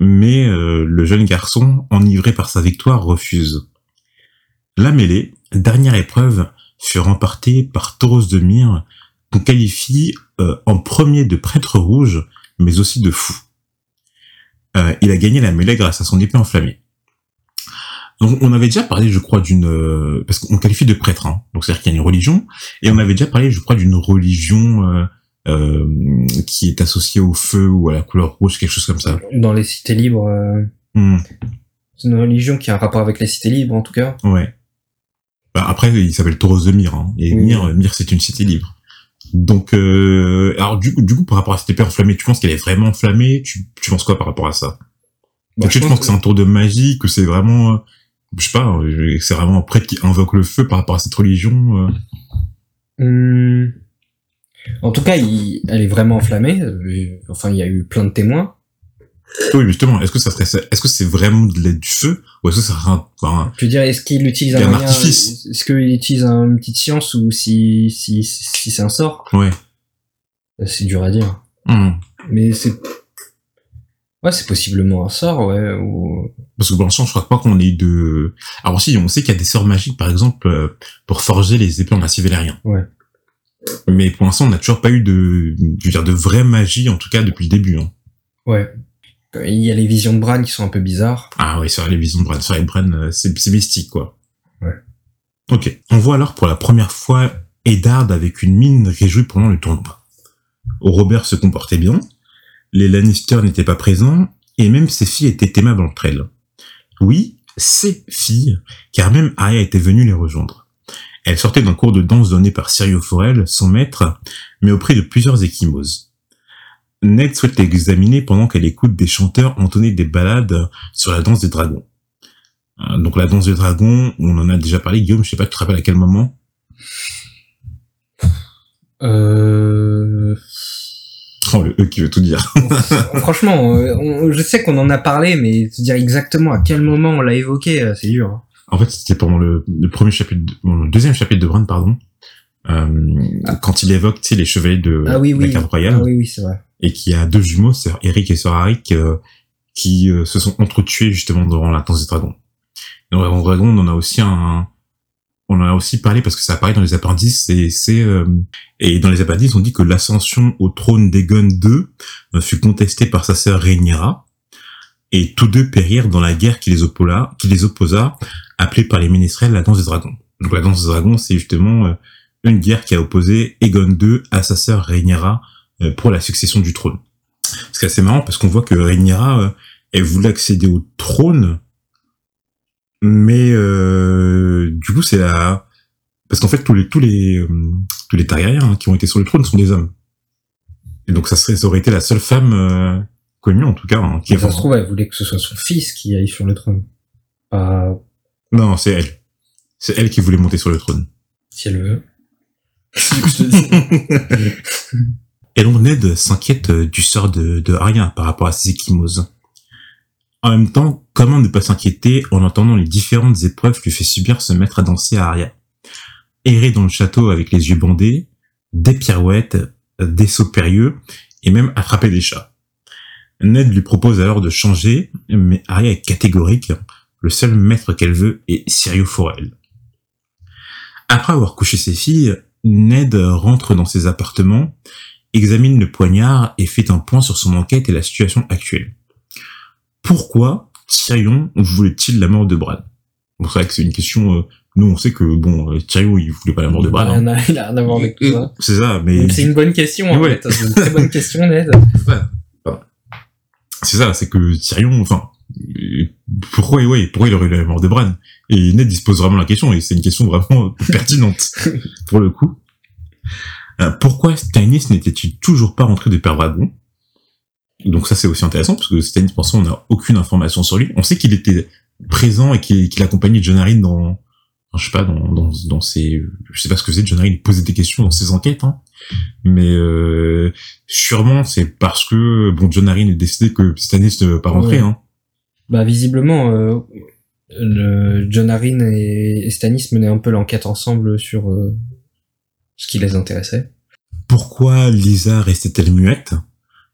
mais euh, le jeune garçon, enivré par sa victoire, refuse. La mêlée, dernière épreuve, fut remportée par Tauros de Myre, qu'on qualifie en premier de prêtre rouge, mais aussi de fou. Il a gagné la mêlée grâce à son épée enflammée. Donc, on avait déjà parlé, je crois, d'une... euh, parce qu'on qualifie de prêtre, hein, donc c'est-à-dire qu'il y a une religion, et on avait déjà parlé, je crois, d'une religion euh, euh, qui est associée au feu ou à la couleur rouge, quelque chose comme ça. Dans les cités libres, euh, Hmm, c'est une religion qui a un rapport avec les cités libres, en tout cas. ouais. Bah, après, il s'appelle Tauros de Myre, hein, et Oui. Myre, Myre, c'est une cité libre. Donc, euh, alors du, coup- du coup, par rapport à cette épée enflammée, tu penses qu'elle est vraiment enflammée? Tu, tu penses quoi par rapport à ça? Bah, tu penses que c'est un tour de magie, que c'est vraiment, euh, je sais pas, euh, c'est vraiment un prêtre qui invoque le feu par rapport à cette religion. euh. Hum, En tout cas, il- elle est vraiment enflammée. euh, Enfin, il y a eu plein de témoins. Oui, justement, est-ce que ça serait, ça- est-ce que c'est vraiment de l'aide du feu, ou est-ce que ça serait un, Je veux dire, est-ce qu'il utilise un un moyen, artifice. Est-ce qu'il utilise un- une petite science ou si, si, si c'est un sort? Ouais. C'est dur à dire. Hmm. Mais c'est. Ouais, c'est possiblement un sort, ouais. Ou... Parce que pour l'instant, je crois pas qu'on ait de. Alors si, on sait qu'il y a des sorts magiques, par exemple, euh, pour forger les épées en massif valérien. Ouais. Mais pour l'instant, on n'a toujours pas eu de, je veux dire, de vraie magie, en tout cas depuis le début. Hein. Ouais. Il y a les visions de Bran qui sont un peu bizarres. Ah oui, sur les visions de Bran, sur les Bran, euh, c'est c'est mystique, quoi. Ouais. Ok. On voit alors pour la première fois Eddard avec une mine réjouie pendant le tournoi. Robert se comportait bien, les Lannister n'étaient pas présents, et même ses filles étaient aimables entre elles. Oui, ses filles, car même Arya était venue les rejoindre. Elle sortait d'un cours de danse donné par Sirio Forel, son maître, mais auprès de plusieurs échymoses. Ned souhaite l'examiner pendant qu'elle écoute des chanteurs entonner des ballades sur la danse des dragons. Euh, Donc la danse des dragons, on en a déjà parlé, Guillaume, je sais pas, tu te rappelles à quel moment? Euh... Oh, le E qui veut tout dire. (laughs) Franchement, euh, on- je sais qu'on en a parlé, mais se dire exactement à quel moment on l'a évoqué, euh, c'est dur. hein. En fait, c'était pendant le, le premier chapitre, de- bon, le deuxième chapitre de Bran, pardon, euh, quand il évoque, tu sais, les chevaliers de Ah oui, la oui. carte royale, Ah oui, oui, c'est vrai. et qu'il y a deux jumeaux, Sir Eric et Sir Arik, euh, qui euh, se sont entretués justement durant la danse des dragons. Dans la danse des dragons, on en a aussi un, on en a aussi parlé parce que ça apparaît dans les appendices, et c'est, euh, et dans les appendices, on dit que l'ascension au trône d'Egon II euh, fut contestée par sa sœur Rhaenyra, et tous deux périrent dans la guerre qui les opposa, qui les opposa, appelée par les ménestrels la danse des dragons. Donc la danse des dragons, c'est justement euh, une guerre qui a opposé Egon II à sa sœur Rhaenyra euh, pour la succession du trône. C'est assez marrant parce qu'on voit que Rhaenyra, elle voulait accéder au trône, mais euh, du coup c'est la parce qu'en fait tous les tous les euh, tous les Targaryens hein, qui ont été sur le trône sont des hommes. Et donc ça serait ça aurait été la seule femme euh, connu en tout cas. Hein, qui ça se trouve, elle voulait que ce soit son fils qui aille sur le trône. Euh... Non, c'est elle. C'est elle qui voulait monter sur le trône. Si elle veut. (laughs) Et donc Ned s'inquiète du sort de, de Arya par rapport à ses échymoses. En même temps, comment ne pas s'inquiéter en entendant les différentes épreuves que fait subir ce maître à danser à Arya Errer dans le château avec les yeux bandés, des pirouettes, des sauts périlleux, et même attraper des chats. Ned lui propose alors de changer, mais Arya est catégorique, le seul maître qu'elle veut est Syrio Forel. Après avoir couché ses filles, Ned rentre dans ses appartements, examine le poignard et fait un point sur son enquête et la situation actuelle. Pourquoi Tyrion voulait-il la mort de Bran Bon, c'est vrai que c'est une question. Euh, nous, on sait que bon, euh, Tyrion, il voulait pas la mort de Bran. Il a, il a rien à voir avec tout ça. C'est ça, mais C'est une bonne question, en fait. C'est une très bonne (laughs) question, Ned. c'est ça, c'est que Tyrion, enfin, pourquoi, ouais, pourquoi il aurait eu la mort de Bran Et Ned il se pose vraiment la question, et c'est une question vraiment (laughs) pertinente pour le coup. Euh, pourquoi Stannis n'était-il toujours pas rentré de Père Dragon? Donc ça c'est aussi intéressant parce que pour l'instant, on n'a aucune information sur lui. On sait qu'il était présent et qu'il accompagnait John Arryn dans, je sais pas, dans, dans, dans ses, je sais pas ce que c'est, John Arryn posait des questions dans ses enquêtes, hein. Mais euh, sûrement c'est parce que bon John Arryn est décidé que Stannis ne veut pas rentrer, Ouais. hein. Bah, visiblement, euh, le John Arryn et et Stannis menaient un peu l'enquête ensemble sur euh, ce qui les intéressait. pourquoi Lisa restait-elle muette?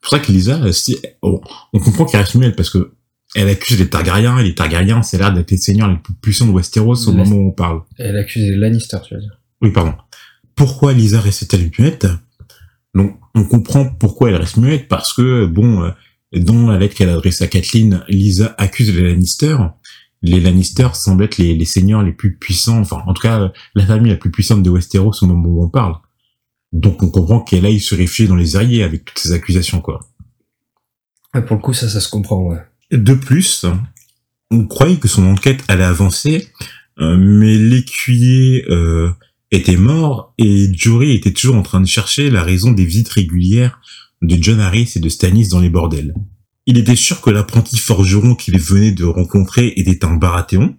Pour ça que Lisa, si, on, on comprend qu'elle reste muette parce que elle accuse les Targaryens et les Targaryens, c'est l'air d'être les seigneurs les plus puissants de Westeros au Les- moment où on parle. Elle accusait Lannister, tu veux dire. Oui, pardon. Pourquoi Lisa restait-elle muette? Donc, on comprend pourquoi elle reste muette parce que, bon, euh, dans la lettre qu'elle adresse à Kathleen, Lisa accuse les Lannister. Les Lannister semblent être les, les seigneurs les plus puissants, enfin, en tout cas, euh, la famille la plus puissante de Westeros au moment où on parle. Donc, on comprend qu'elle aille se réfugier dans les Ariés avec toutes ces accusations, quoi. Ouais, pour le coup, ça, ça se comprend, ouais. De plus, on croyait que son enquête allait avancer, euh, mais l'écuyer euh, était mort et Jory était toujours en train de chercher la raison des visites régulières de John Harris et de Stannis dans les bordels. Il était sûr que l'apprenti forgeron qu'il venait de rencontrer était un Baratheon,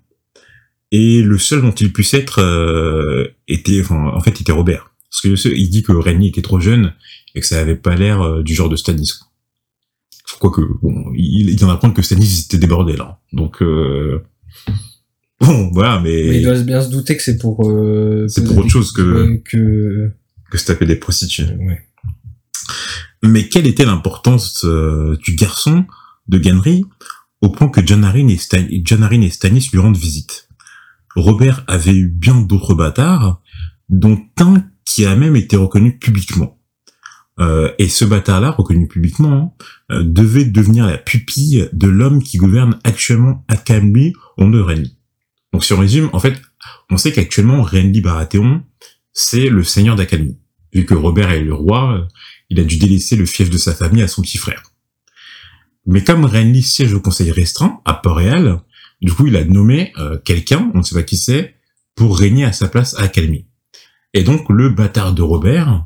et le seul dont il puisse être euh, était, enfin, en fait, était Robert. Parce que il dit que Renly était trop jeune et que ça avait pas l'air euh, du genre de Stannis. Quoique, bon, il, il vient d'apprendre que Stannis était bordels, hein. Donc, euh... bon, voilà, mais, Mais il doit bien se douter que c'est pour... Euh, c'est pour autre chose que, que... que se taper des prostituées. Ouais. Mais quelle était l'importance euh, du garçon de Gendry au point que John Arryn et, Stan et Stannis lui rendent visite? Robert avait eu bien d'autres bâtards, dont un qui a même été reconnu publiquement. Euh, et ce bâtard-là, reconnu publiquement, hein, euh, devait devenir la pupille de l'homme qui gouverne actuellement de Renly. Donc si on résume, en fait, on sait qu'actuellement Renly Baratheon, c'est le seigneur d'Akambi. Vu que Robert est le roi, euh, il a dû délaisser le fief de sa famille à son petit frère. Mais comme Renly siège au conseil restreint, à Port-Réal, du coup il a nommé quelqu'un, on ne sait pas qui c'est, pour régner à sa place à Accalmie. Et donc le bâtard de Robert,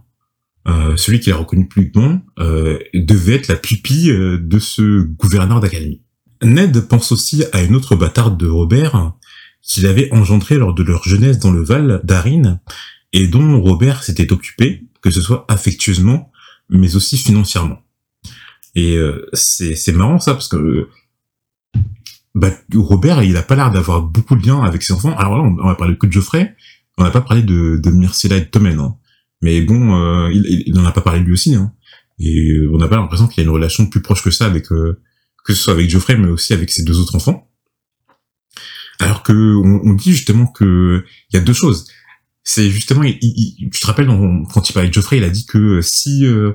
euh, celui qu'il a reconnu publiquement, euh, devait être la pupille euh, de ce gouverneur d'Académie. Ned pense aussi à une autre bâtarde de Robert qu'il avait engendrée lors de leur jeunesse dans le Val d'Arin et dont Robert s'était occupé, que ce soit affectueusement, mais aussi financièrement. Et euh, c'est marrant ça parce que bah, Robert il a pas l'air d'avoir beaucoup de liens avec ses enfants. Alors là on, on va parler que de Geoffrey, on n'a pas parlé de, de Myrcella et de. Hein. Mais bon, euh, il, il, il en a pas parlé lui aussi. Hein. Et euh, on n'a pas l'impression qu'il y a une relation plus proche que ça avec euh, que ce soit avec Geoffrey, mais aussi avec ses deux autres enfants. Alors que on, dit justement que il y a deux choses. C'est justement, il, il- tu te rappelles quand il parlait de Geoffrey, il a dit que si euh,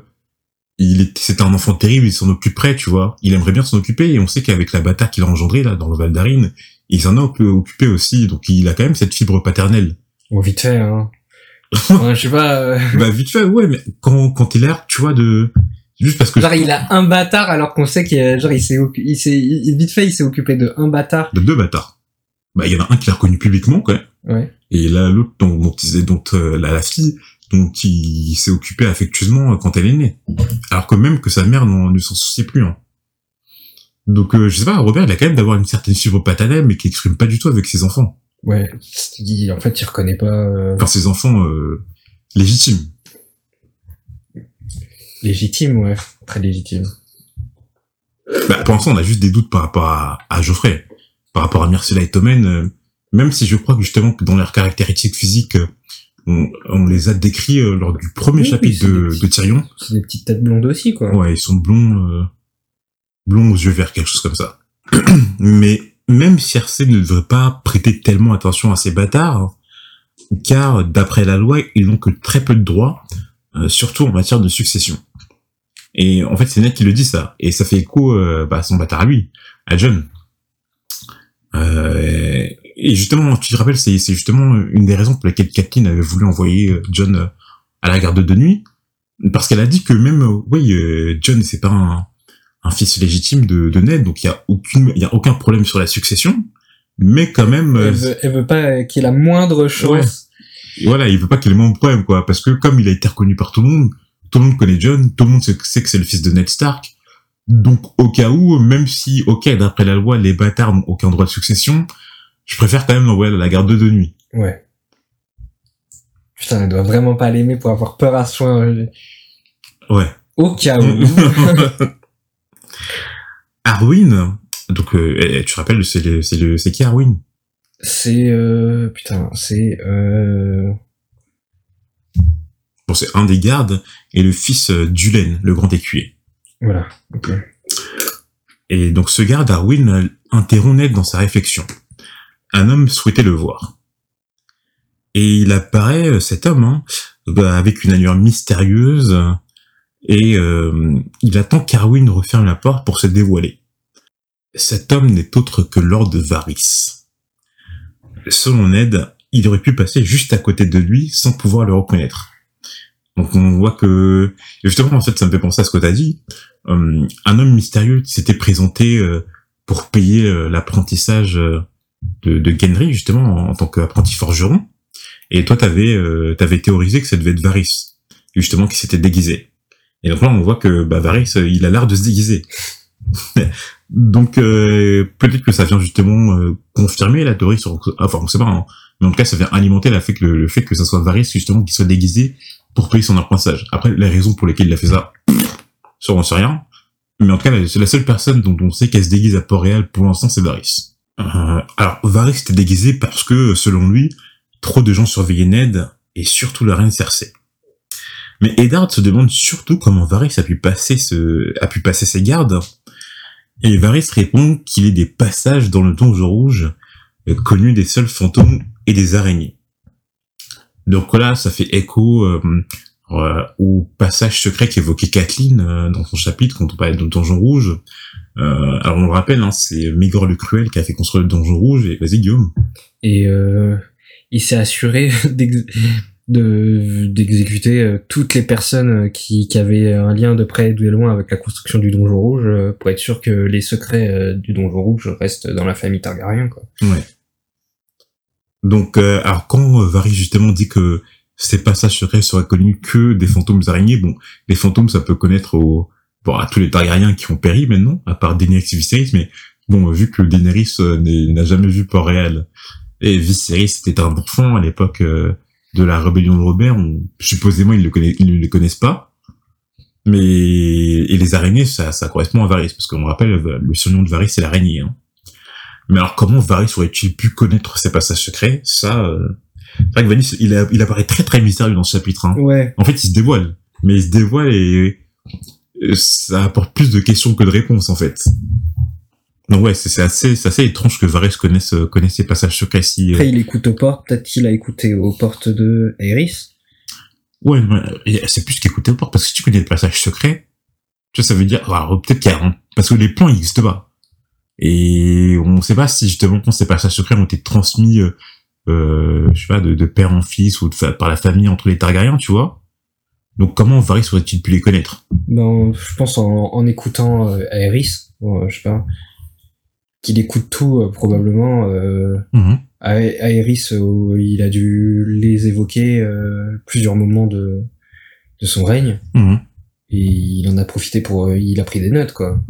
il était, c'était un enfant terrible, il s'en occuperait, tu vois. Il aimerait bien s'en occuper, et on sait qu'avec la bataille qu'il a engendrée là dans le Val d'Arin, il s'en a occupé aussi, donc il a quand même cette fibre paternelle. Bon, vite fait, hein. (laughs) Ouais, je sais pas... euh, bah vite fait, ouais, mais quand quand il a l'air, tu vois, de juste parce que Genre, il a un bâtard alors qu'on sait qu'il a- genre, il s'est, il s'est, il- vite fait, il s'est occupé de un bâtard. de deux bâtards. Bah il y en a un qui l'a reconnu publiquement quand même. Ouais. Et là, l'autre, dont, dont, dont euh, la, la fille, dont il s'est occupé affectueusement euh, quand elle est née. Alors que même que sa mère n'en- ne s'en souciait plus. Hein. Donc, euh, je sais pas, Robert, il a quand même d'avoir une certaine fibre paternelle, mais qui exprime pas du tout avec ses enfants. Ouais. Il- En fait, il reconnaît pas euh, Enfin, ses enfants euh, légitimes. légitime, ouais, très légitime. Bah, pour l'instant, on a juste des doutes par rapport à, à Geoffrey. Par rapport à Myrcella et Tommen, euh, même si je crois que justement que dans leurs caractéristiques physiques, euh, on, on les a décrits euh, lors du premier Oui, chapitre de, de Tyrion. C'est des petites têtes blondes aussi, quoi. Ouais, ils sont blonds, euh, blonds aux yeux verts, quelque chose comme ça. (clears throat) Mais même Cersei ne devrait pas prêter tellement attention à ces bâtards, car d'après la loi, ils n'ont que très peu de droits, euh, surtout en matière de succession. Et en fait, c'est Ned qui le dit ça, et ça fait écho euh, bah, à son bâtard à lui, à John. Euh, et justement, tu te rappelles, c'est justement une des raisons pour lesquelles Kathleen avait voulu envoyer euh, John euh, à la garde de nuit, parce qu'elle a dit que même, oui, John, c'est pas un, un fils légitime de, de Ned, donc il y a aucune, il y a aucun problème sur la succession, mais quand même, euh, Elle veut, elle veut pas qu'il y ait la moindre chance. voilà, il veut pas qu'il ait le même problème, quoi, parce que comme il a été reconnu par tout le monde, tout le monde connaît John, tout le monde sait que c'est le fils de Ned Stark, donc au cas où, même si, ok, d'après la loi, les bâtards n'ont aucun droit de succession, je préfère quand même l'envoyer à la garde de nuit. Ouais. Putain, elle doit vraiment pas l'aimer pour avoir peur à soi. euh, Ouais. Au cas où. (laughs) (laughs) Arwyn, donc euh, eh, tu te rappelles, c'est le, c'est le, c'est qui Arwyn c'est euh, putain, c'est euh, Bon, c'est un des gardes et le fils euh, d'Ulen, le grand écuyer. voilà. ok. Et donc ce garde, Arwyn, euh, interrompt Ned dans sa réflexion. Un homme souhaitait le voir. Et il apparaît, euh, cet homme, hein, bah, avec une allure mystérieuse, et il attend qu'Arwyn referme la porte pour se dévoiler. Cet homme n'est autre que Lord Varys. Selon Ned, il aurait pu passer juste à côté de lui sans pouvoir le reconnaître. Donc on voit que, justement en fait ça me fait penser à ce que t'as dit, euh, un homme mystérieux s'était présenté euh, pour payer euh, l'apprentissage euh, de, de Gendry justement en, en tant qu'apprenti forgeron. Et toi, t'avais t'avais théorisé que ça devait être Varys, justement qui s'était déguisé. Et donc là, on voit que bah, Varys, il a l'air de se déguiser. (laughs) donc euh, peut-être que ça vient justement euh, confirmer la théorie sur, enfin on sait pas, hein. mais en tout cas ça vient alimenter la que le, fait que ça soit Varys justement qui soit déguisé pour payer son apprentissage. Après, les raisons pour lesquelles il a fait ça, ça on sait rien. Mais en tout cas, c'est la seule personne dont on sait qu'elle se déguise à Port-Réal pour l'instant, c'est Varys. Euh, alors, Varys était déguisé parce que, selon lui, trop de gens surveillaient Ned, et surtout la reine Cersei. Mais Eddard se demande surtout comment Varys a pu passer ce, a pu passer ses gardes. Et Varys répond qu'il est des passages dans le donjon rouge, euh, connus des seuls fantômes et des araignées. Donc là, ça fait écho euh, euh, au passage secret qu'évoquait Kathleen dans son chapitre quand on parlait de Donjon Rouge. Alors on le rappelle, hein, c'est Mégor le Cruel qui a fait construire le Donjon Rouge. Et vas-y Guillaume. Et il s'est assuré (laughs) de d'exécuter euh, toutes les personnes euh, qui, qui avaient un lien de près ou de loin avec la construction du Donjon Rouge euh, pour être sûr que les secrets du Donjon Rouge restent dans la famille Targaryen. Quoi. Ouais. Donc, euh, alors quand Varys justement dit que ces passages secrets seraient connus que des fantômes araignées, bon, les fantômes ça peut connaître au, bon, à tous les Targaryens qui ont péri maintenant, à part Daenerys et Viserys, mais bon, vu que Daenerys n'a jamais vu Port-Réal et Viserys était un enfant à l'époque euh, de la rébellion de Robert, on, supposément ils le connaissent, ils ne le connaissent pas. Mais et les araignées, ça, ça correspond à Varys, parce qu'on rappelle, le surnom de Varys c'est l'araignée. Hein. Mais alors comment Varys aurait-il pu connaître ces passages secrets? Ça, euh... c'est vrai que Varys, il, a- il apparaît très très mystérieux dans ce chapitre. Hein. Ouais. En fait, il se dévoile, mais il se dévoile et euh, ça apporte plus de questions que de réponses en fait. Donc ouais, c'est c'est assez, c'est assez étrange que Varys connaisse, euh, connaisse ces passages secrets si. euh, Après, il écoute aux portes. Peut-être qu'il a écouté aux portes de Aerys. Ouais, c'est plus qu'écouter au port, parce que si tu connais le passage secret, tu vois, ça veut dire, alors, peut-être qu'il y a, un- parce que les plans n'existent pas. Et on sait pas si justement quand ces passages secrets ont été transmis, euh, euh, je sais pas, de, de père en fils ou de par la famille entre les Targaryens, tu vois. Donc comment Varys aurait-il pu les connaître? Ben, je pense en, en écoutant euh, Aerys, bon, je sais pas, qu'il écoute tout euh, probablement. Euh, Mhm. A- Aerys, euh, il a dû les évoquer plusieurs moments de, de son règne Mhm. et il en a profité pour, il a pris des notes quoi.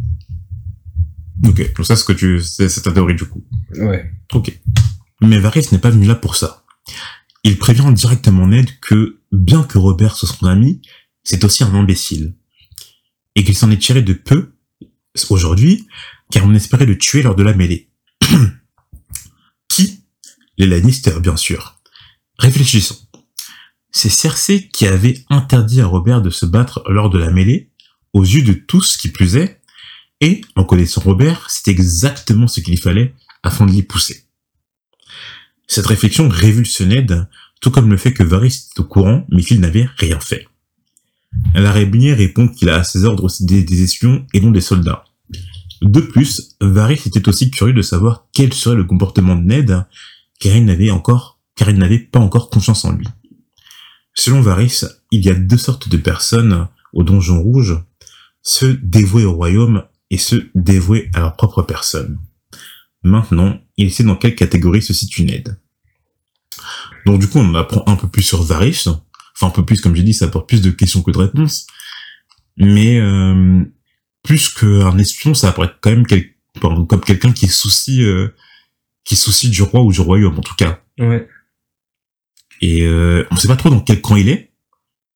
Ok, donc ça, ce que tu, c'est c'est ta théorie du coup. Ouais. Ok. Mais Varys n'est pas venu là pour ça. Il prévient directement Ned que, bien que Robert soit son ami, c'est aussi un imbécile. Et qu'il s'en est tiré de peu, aujourd'hui, car on espérait le tuer lors de la mêlée. (clears throat) Qui? Les Lannister, bien sûr. Réfléchissons. C'est Cersei qui avait interdit à Robert de se battre lors de la mêlée, aux yeux de tous qui plus et, en connaissant Robert, c'est exactement ce qu'il fallait afin de l'y pousser. Cette réflexion Ned, tout comme le fait que Varys était au courant, mais qu'il n'avait rien fait. L'araignée répond qu'il a à ses ordres des espions et non des soldats. De plus, Varys était aussi curieux de savoir quel serait le comportement de Ned, car il n'avait encore, car il n'avait pas encore confiance en lui. Selon Varys, il y a deux sortes de personnes au donjon rouge, ceux dévoués au royaume et ceux dévoués à leur propre personne. Maintenant, il sait dans quelle catégorie se situe Ned. Donc du coup, on apprend un peu plus sur Varys. Enfin, un peu plus, comme j'ai dit, ça apporte plus de questions que de réponses. Mais euh, plus qu'un espion, ça apparaît quand même quel- enfin, comme quelqu'un qui soucie, euh, qui soucie du roi ou du royaume, en tout cas. Ouais. Et euh, on sait pas trop dans quel camp il est,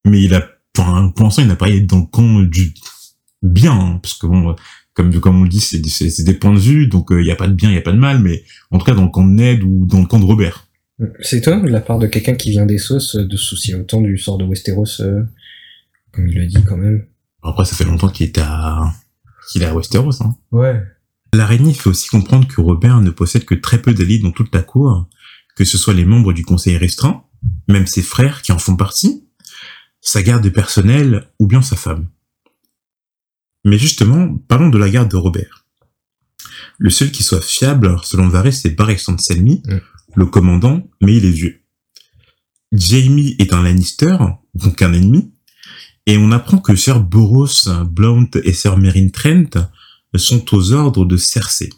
mais il a, enfin, pour l'instant, il n'a pas été dans le camp du bien, hein, parce que bon, euh, comme comme on le dit, c'est des- c'est c'est des points de vue, donc euh, il y a pas de bien, il y a pas de mal, mais en tout cas dans le camp de Ned ou dans le camp de Robert. C'est toi, de la part de quelqu'un qui vient des sauces, de se soucier autant du sort de Westeros, euh, comme il le dit quand même. Après, ça fait longtemps qu'il est à qu'il est à Westeros. Hein. Ouais. L'araignée fait aussi comprendre que Robert ne possède que très peu d'alliés dans toute la cour, que ce soit les membres du conseil restreint, même ses frères qui en font partie, sa garde personnelle ou bien sa femme. Mais justement, parlons de la garde de Robert. Le seul qui soit fiable, selon Varys, c'est Barristan Selmy, le commandant, mais il est vieux. Jamie est un Lannister, donc un ennemi, et on apprend que Sir Boros Blount et Sir Meryn Trent sont aux ordres de Cersei,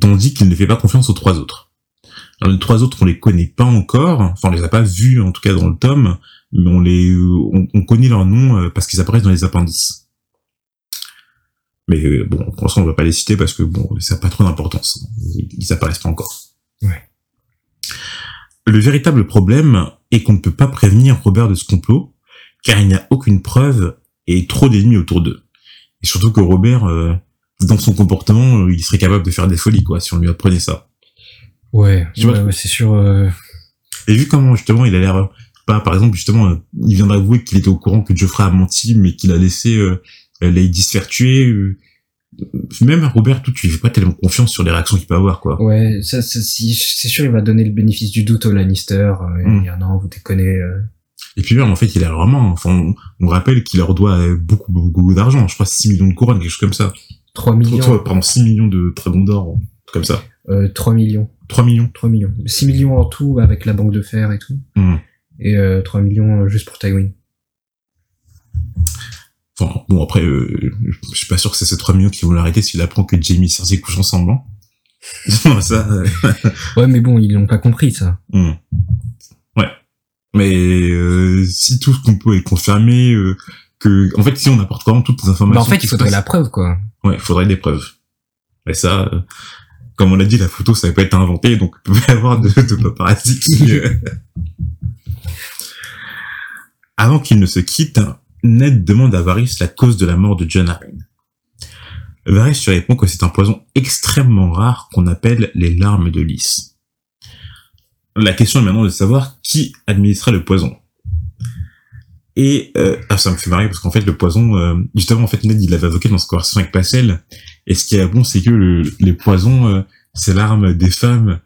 tandis qu'il ne fait pas confiance aux trois autres. Alors, les trois autres, on les connaît pas encore, enfin on les a pas vus en tout cas dans le tome, mais on les, on, on connaît leurs noms euh, parce qu'ils apparaissent dans les appendices. Mais euh, bon, pour l'instant on va pas les citer parce que bon, ça n'a pas trop d'importance, ils, ils apparaissent pas encore. Ouais. Le véritable problème est qu'on ne peut pas prévenir Robert de ce complot, car il n'y a aucune preuve et trop d'ennemis autour d'eux. Et surtout que Robert, euh, dans son comportement, euh, il serait capable de faire des folies, quoi, si on lui apprenait ça. Ouais, Tu ouais, ouais, c'est sûr. euh, Et vu comment, justement, il a l'air, pas, par exemple, justement, euh, il vient d'avouer qu'il était au courant que Geoffrey a menti, mais qu'il a laissé euh, Lady se faire tuer, euh, même Robert, tout, tu lui fais pas tellement confiance sur les réactions qu'il peut avoir, quoi. Ouais, ça, ça, si- c'est sûr, il va donner le bénéfice du doute au Lannister. euh, Il Mm. va dire non, vous déconnez. euh. Et puis même, en fait, il a vraiment, enfin, on, on rappelle qu'il leur doit euh, beaucoup, beaucoup d'argent, je crois 6 millions de couronnes, quelque chose comme ça. 3 Trois- millions. pardon, 6 millions de dragons d'or, comme ça. Euh, 3 millions. 3 millions. 3 millions. 6 millions en tout avec la banque de fer et tout. Hmm. Et euh, 3 millions euh, juste pour Tywin. Enfin, bon, après, euh, je suis pas sûr que c'est ces 3 millions qui vont l'arrêter s'il apprend que Jamie et Cersei couchent ensemble. hein. (laughs) Ça, euh, Ouais, mais bon, ils l'ont pas compris, ça. hmm. Mais euh, si tout ce qu'on peut est confirmé, euh, que, en fait, si on apporte vraiment toutes les informations. En fait, il faudrait la preuve, quoi. Ouais, il faudrait des preuves. Et ça, euh, comme on l'a dit, la photo, ça pas été inventé, donc (laughs) il peut y avoir de, de paparazzi qui... (laughs) Avant qu'il ne se quitte, Ned demande à Varys la cause de la mort de John Arryn. Varys lui répond que c'est un poison extrêmement rare qu'on appelle les larmes de lys. La question est maintenant de savoir qui administra le poison. Et euh, ah, ça me fait marrer parce qu'en fait le poison, euh, justement en fait Ned il l'avait évoqué dans sa conversation avec Pacel. Et ce qui est bon c'est que le, les poisons, euh, c'est l'arme des femmes,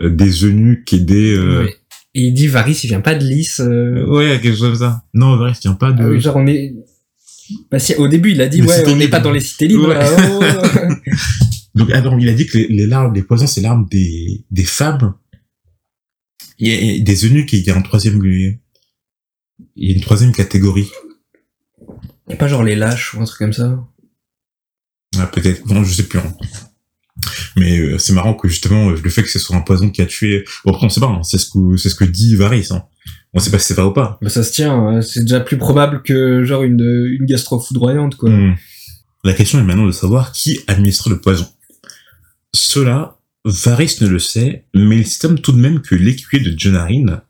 euh, des eunuques et des euh, Ouais. Et il dit Varys, il vient pas de Lys. euh, ouais quelque chose comme ça. Non Varys tient pas de. ah genre, on est. Bah, si, au début, il a dit, ouais, on n'est pas dans les cités libres. Ouais. oh. (laughs) Donc ah, non, il a dit que les, les larmes, les poisons c'est l'arme des des femmes. Il y a- il y a des eunuques il y a un troisième, il y a une troisième catégorie. Et pas genre les lâches ou un truc comme ça. Ah, peut-être. Non, je sais plus. hein. Mais euh, c'est marrant que justement euh, le fait que ce soit un poison qui a tué. Bon après on sait pas. hein, c'est ce que c'est ce que dit Varys. Hein. On sait pas si c'est vrai ou pas. Bah, ça se tient, hein. c'est déjà plus probable que genre une, une gastro foudroyante, quoi. Hmm. la question est maintenant de savoir qui administre le poison. Cela, Varys ne le sait, mais il estime tout de même que l'écuyer de Jonarin,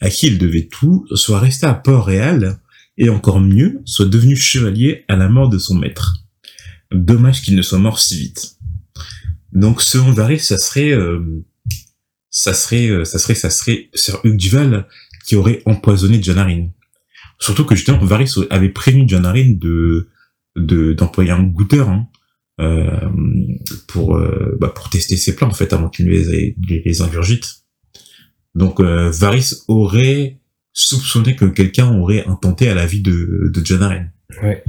à qui il devait tout, soit resté à Port-Réal, et encore mieux, soit devenu chevalier à la mort de son maître. Dommage qu'il ne soit mort si vite. Donc selon Varys, ça serait, euh, ça serait, euh, ça serait, ça serait Sir Hugh Duval qui aurait empoisonné Jonarin. Surtout que justement, Varys avait prévenu Jonarin de de d'employer un goûteur hein, pour euh, bah, pour tester ses plans en fait avant qu'il les, les, les ingurgite. Donc euh, Varys aurait soupçonné que quelqu'un aurait intenté à la vie de de Jonarin. Ouais.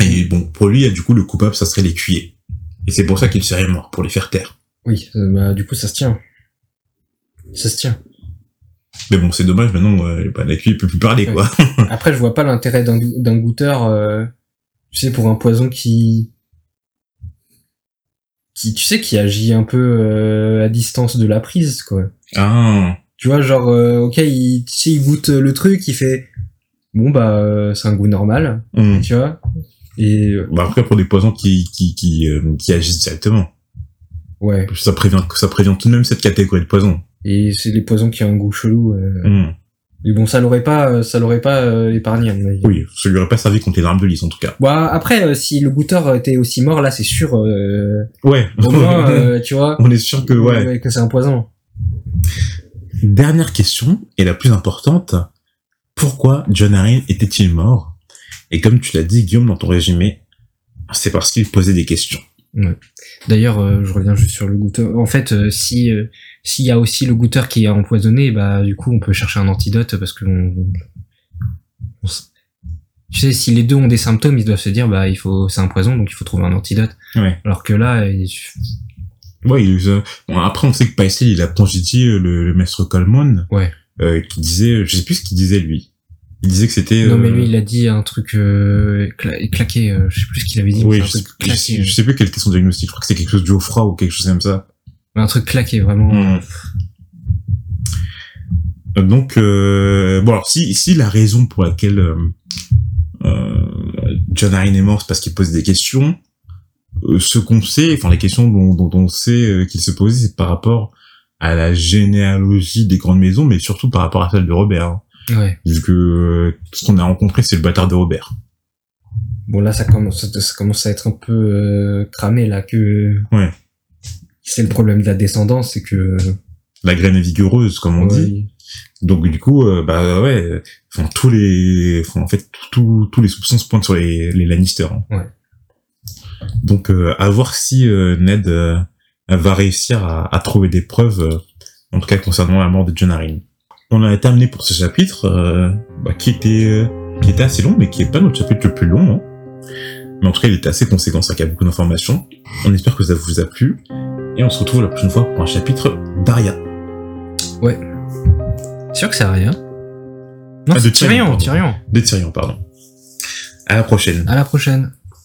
Et bon, pour lui, du coup, le coupable, ça serait l'écuyer. Et c'est pour ça qu'il serait mort, pour les faire taire. Oui, euh, bah, du coup, ça se tient. Ça se tient. Mais bon, c'est dommage, maintenant, euh, bah, l'écuyer peut plus parler, quoi. (laughs) Après, je vois pas l'intérêt d'un d'un goûteur, euh, tu sais, pour un poison qui... qui, tu sais, qui agit un peu euh, à distance de la prise, quoi. ah, Tu vois, genre, euh, ok, il, tu sais, il goûte le truc, il fait... Bon, bah, euh, c'est un goût normal, hum. tu vois. Et, Bah, après, pour des poisons qui, qui, qui, euh, qui agissent directement. ouais. Ça prévient, ça prévient tout de même cette catégorie de poisons. Et c'est les poisons qui ont un goût chelou. euh. Hum. Mais bon, ça l'aurait pas, euh, ça l'aurait pas euh, épargné, avis. Oui, ça lui aurait pas servi contre les larmes de lys, en tout cas. Bon, après, euh, si le goûteur était aussi mort, là, c'est sûr, euh, Ouais. au moins, euh, (laughs) tu vois, On est sûr que, ouais. que c'est un poison. Dernière question, et la plus importante. Pourquoi John Arryn était-il mort? Et comme tu l'as dit, Guillaume, dans ton résumé, c'est parce qu'il posait des questions. D'ailleurs, euh, je reviens juste sur le goûteur. En fait, euh, si euh, s'il y a aussi le goûteur qui est empoisonné, bah du coup, on peut chercher un antidote parce que on, on tu sais, si les deux ont des symptômes, ils doivent se dire bah il faut c'est un poison donc il faut trouver un antidote. Ouais. Alors que là, il- Ouais, il, bon, après, on sait que Paisel, il a congédié le, le maître Coleman. Ouais. Euh, qui disait, je sais plus ce qu'il disait, lui. Il disait que c'était, non mais euh, lui il a dit un truc euh, cla- claqué, euh, je sais plus ce qu'il avait dit. oui, c'est je sais, je, sais, je sais plus quel était son diagnostic. Je crois que c'était quelque chose au froid ou quelque chose comme ça. un truc claqué vraiment. Mm. Donc, euh, bon, alors, si, si la raison pour laquelle euh, euh, John Arryn est mort, c'est parce qu'il pose des questions, euh, ce qu'on sait, enfin, les questions dont, dont on sait qu'il se posait, c'est par rapport à la généalogie des grandes maisons, mais surtout par rapport à celle de Robert. hein. Ouais. Vu que euh, tout ce qu'on a rencontré, c'est le bâtard de Robert. Bon là ça commence ça commence à être un peu euh, cramé là que Ouais. c'est le problème de la descendance c'est que La graine est vigoureuse, comme on dit. Donc du coup, euh, bah ouais, enfin tous les, enfin, en fait tout- tous les soupçons se pointent sur les, les Lannister. hein. Ouais. Donc euh, à voir si euh, Ned euh, va réussir à, à trouver des preuves, euh, en tout cas concernant la mort de Jon Arryn. On a terminé pour ce chapitre, euh, bah, qui était euh, qui était assez long, mais qui est pas notre chapitre le plus long. hein. Mais en tout cas, il était assez conséquent, ça qu'il y a beaucoup d'informations. On espère que ça vous a plu, et on se retrouve la prochaine fois pour un chapitre d'Aria. sûr que c'est rien non Ah, de c'est Tyrion, Tyrion pardon. Tyrion De Tyrion, pardon. À la prochaine. à la prochaine